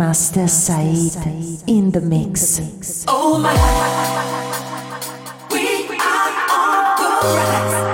Master Said in the mix. Oh my, we are on the rise.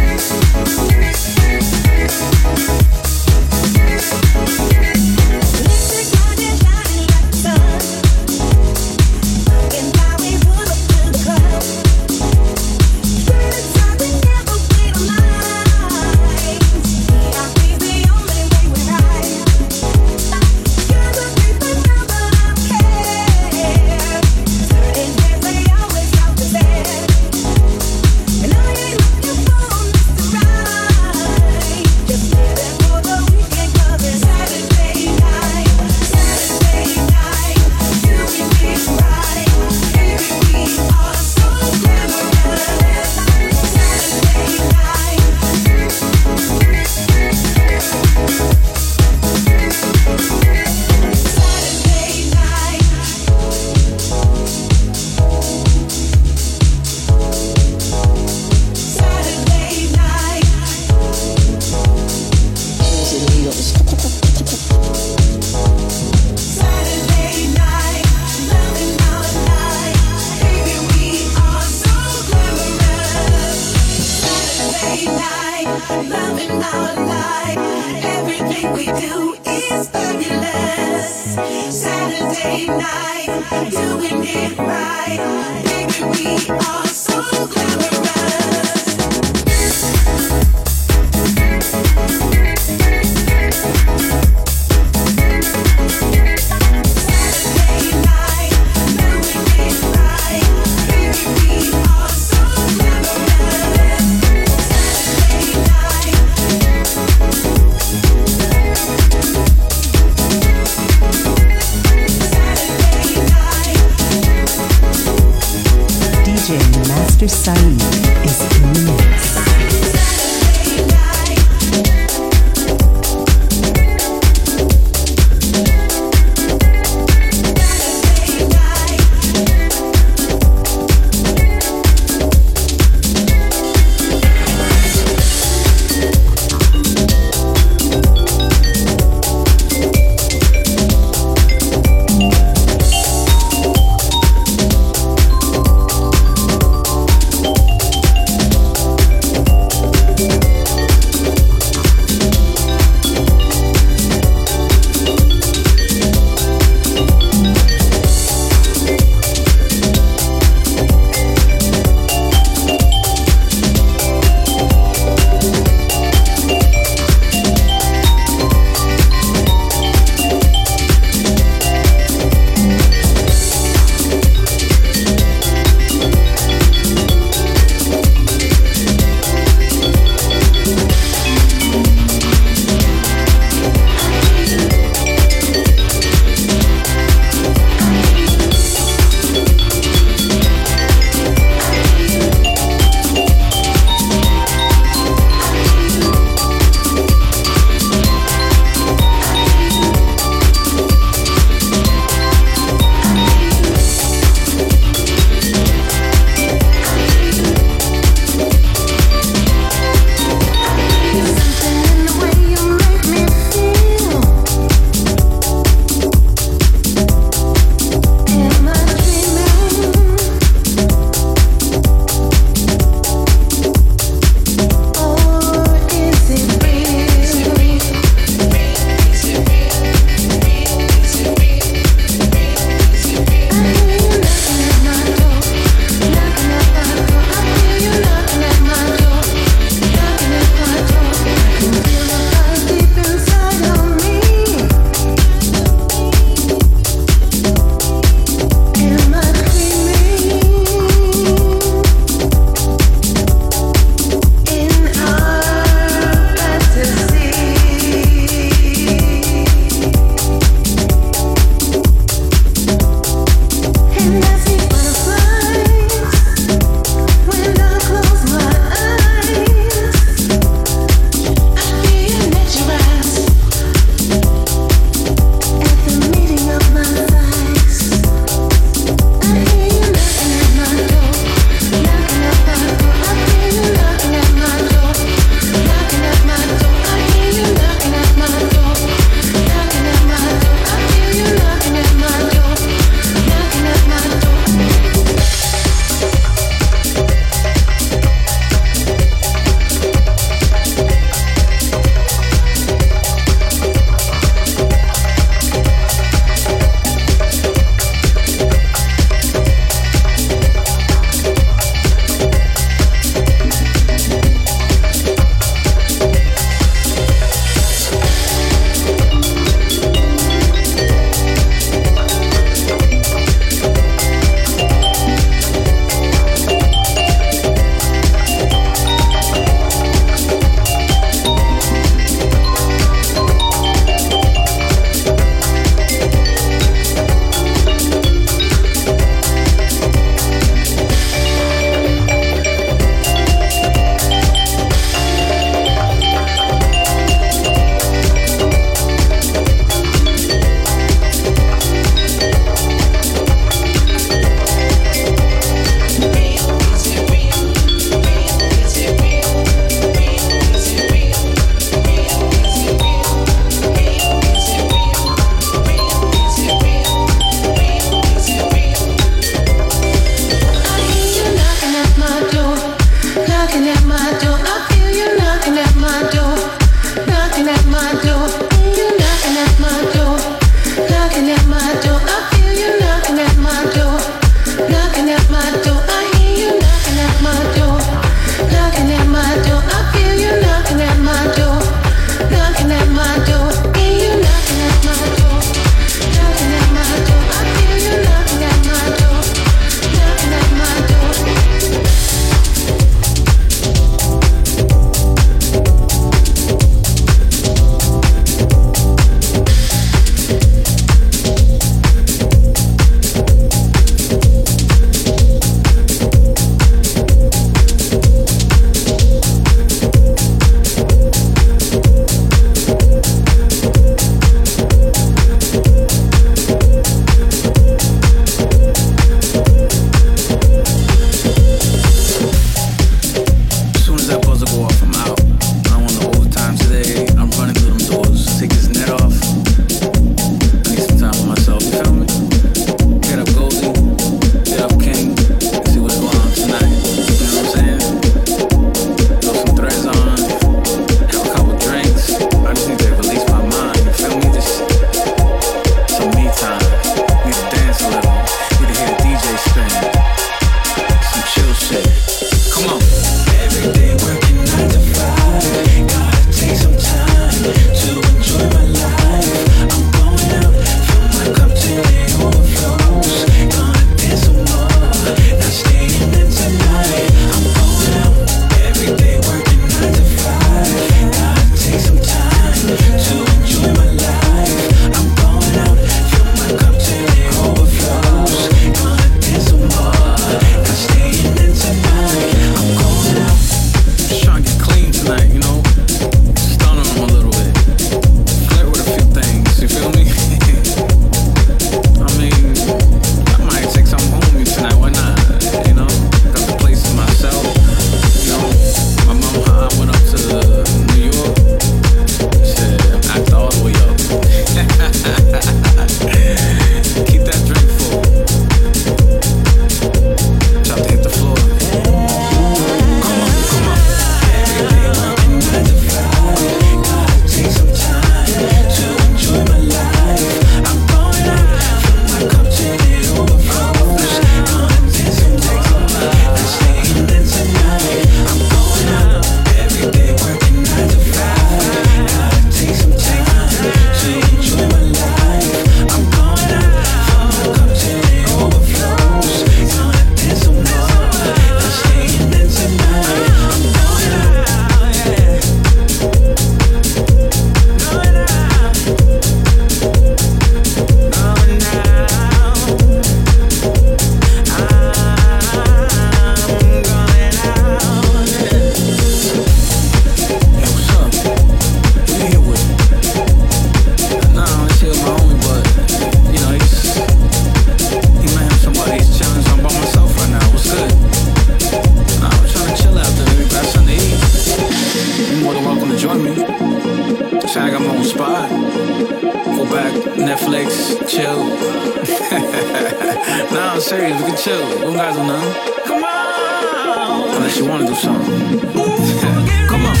Like I'm on spot. Go back, Netflix, chill. nah, I'm serious. We can chill. We don't gotta do nothing. Come on. Unless you wanna do something. Come on. To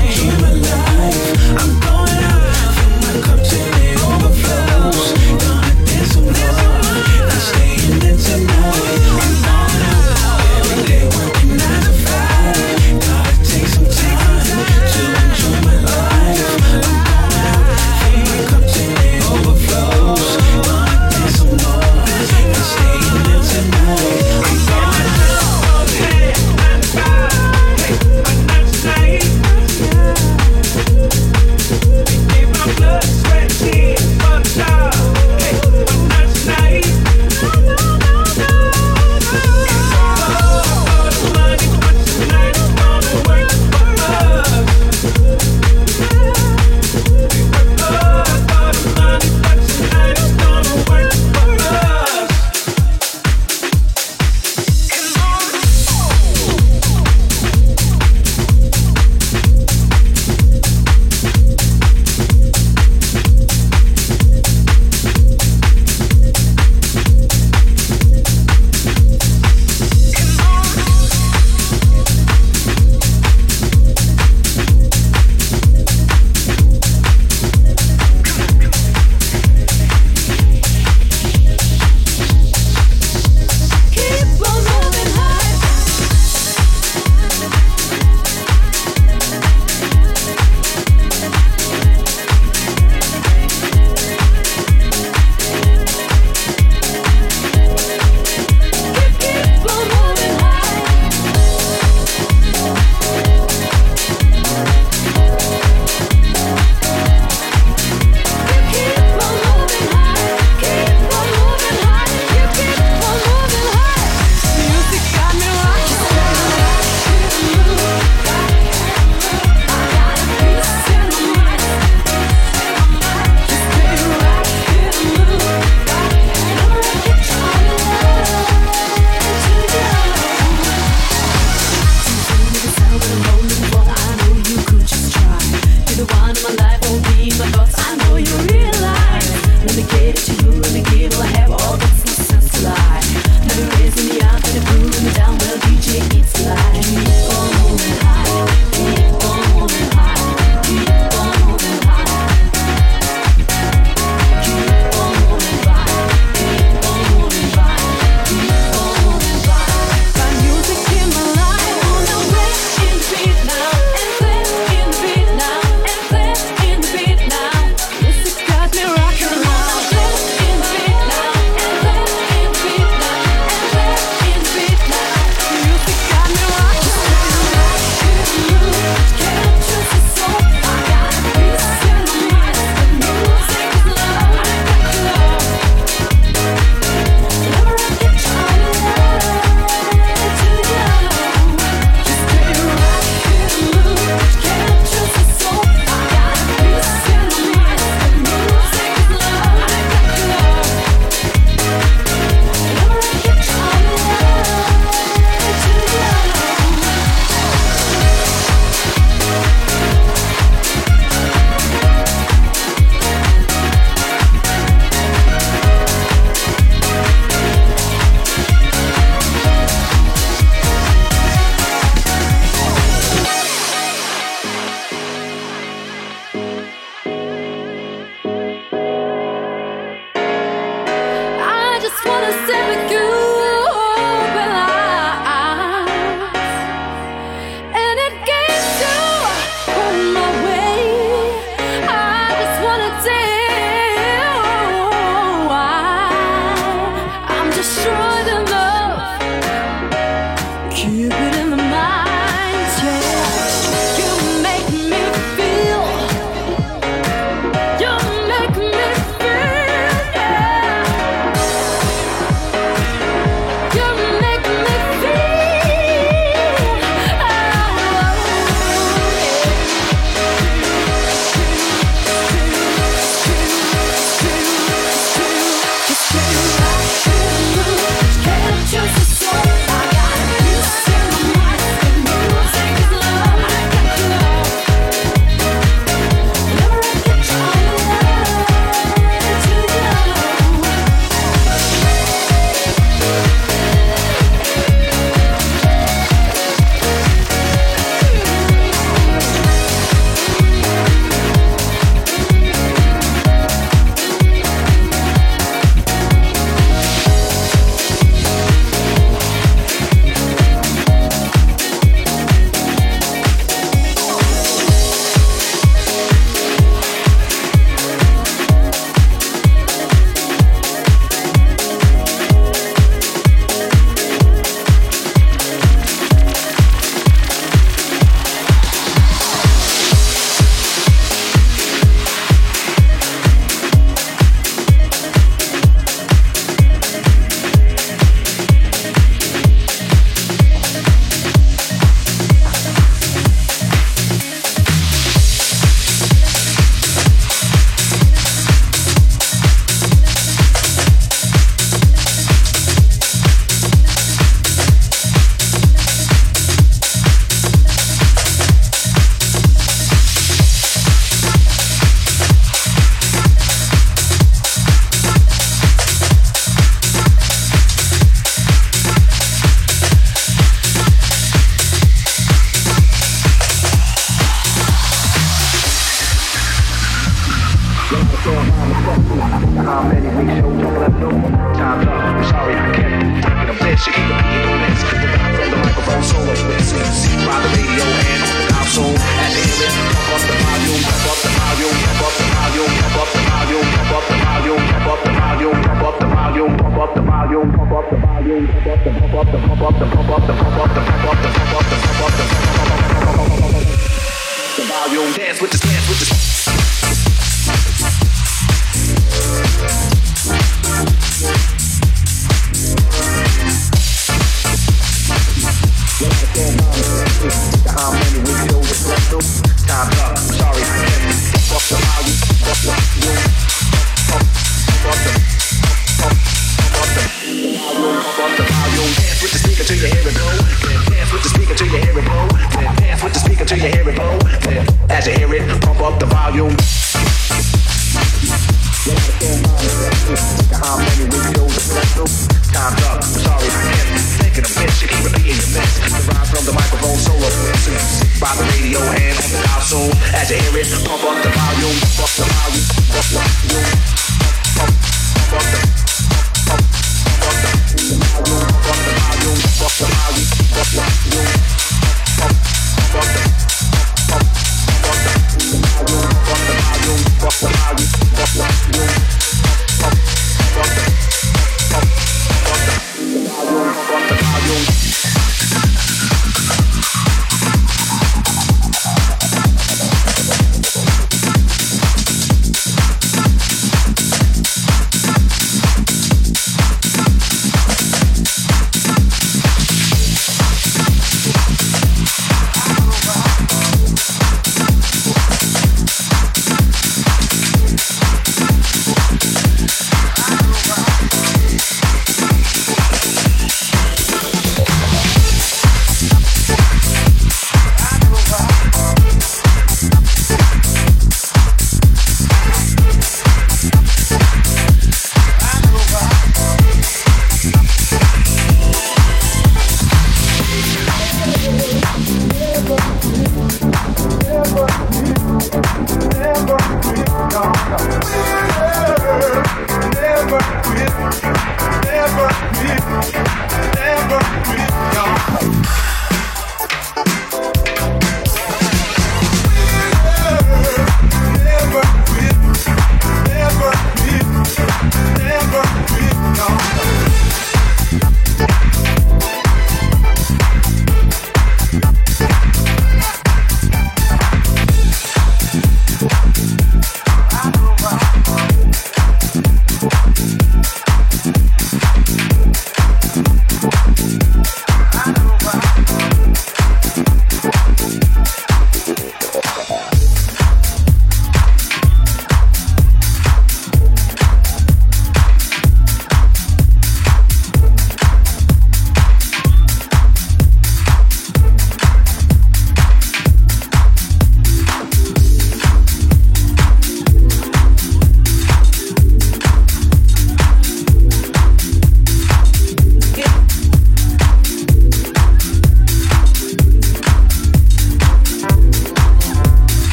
enjoy my life. I'm going out, my cup overflows. Gonna dance some more. Staying in tonight.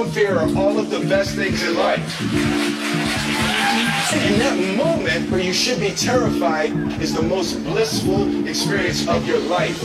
of fear of all of the best things in life. And that moment where you should be terrified is the most blissful experience of your life.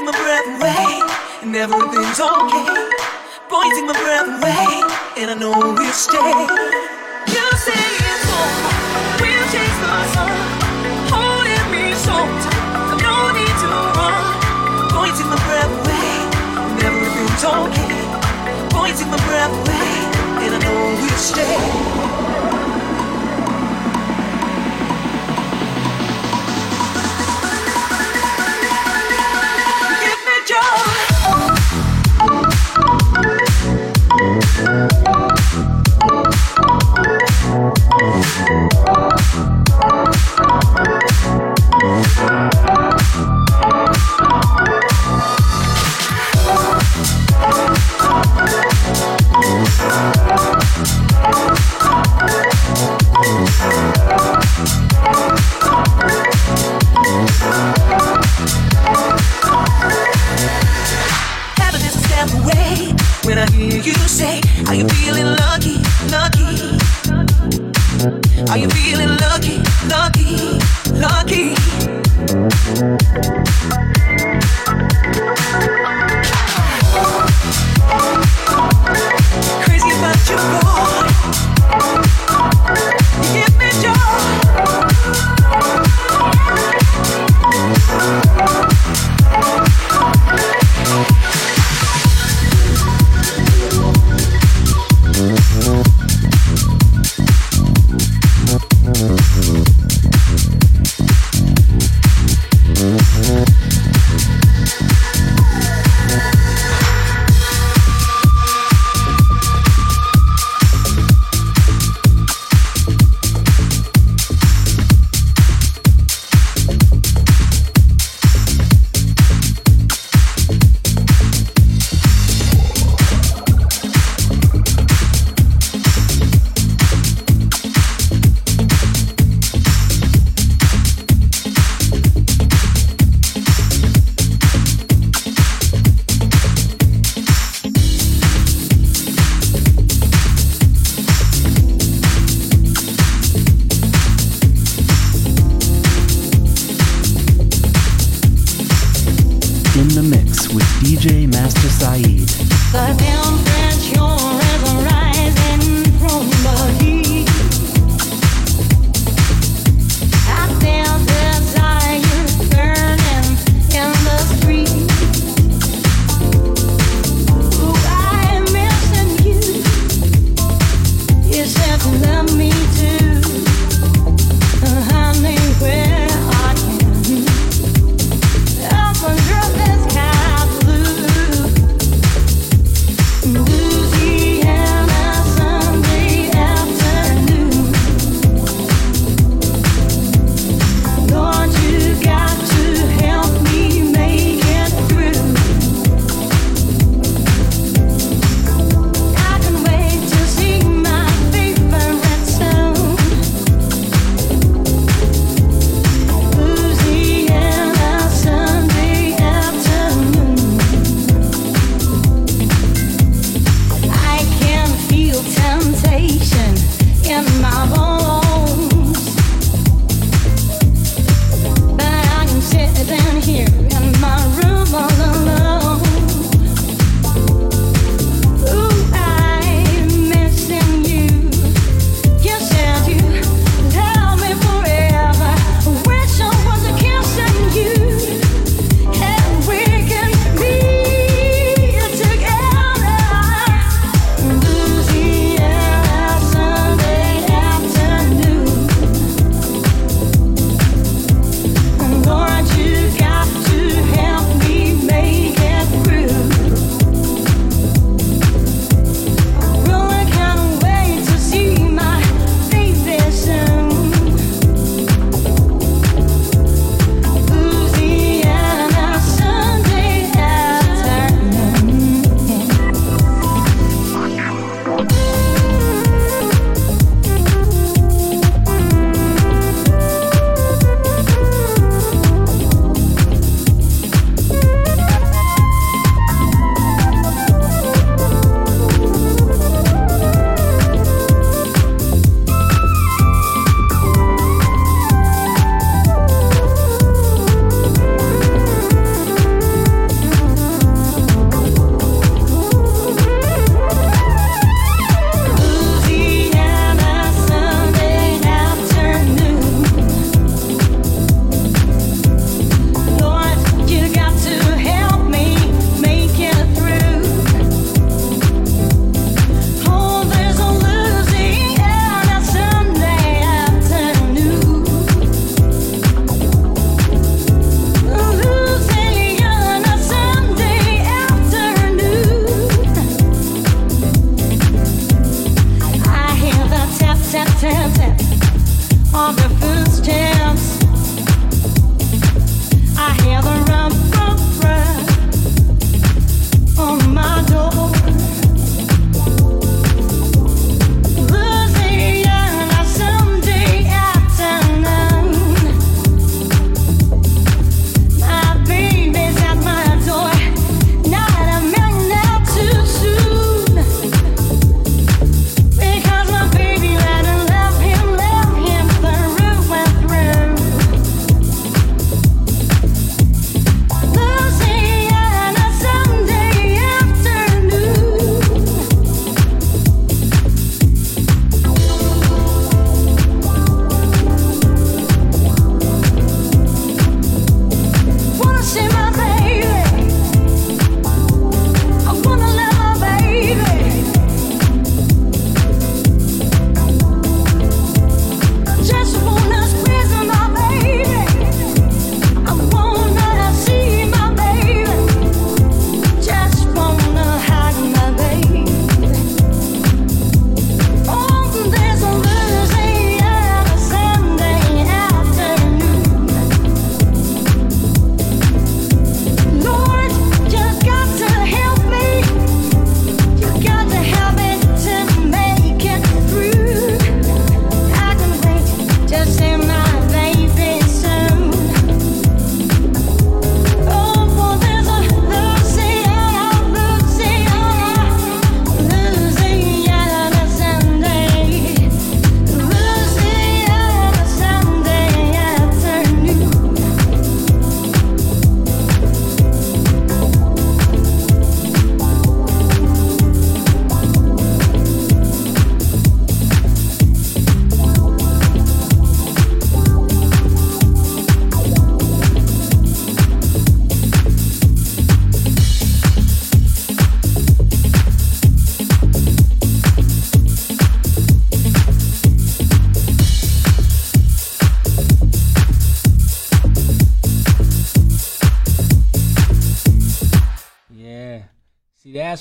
Pointing my breath away, and everything's okay. Pointing my breath away, and I know we'll stay. You say it's over, we'll chase the sun, holding me so tight. No need to run. Pointing my breath away, and everything's okay. Pointing my breath away, and I know we'll stay. Thank you.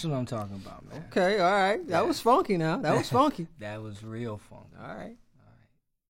That's what I'm talking about, man. Okay, all right. That was funky now. That was funky. That was real fun. All right.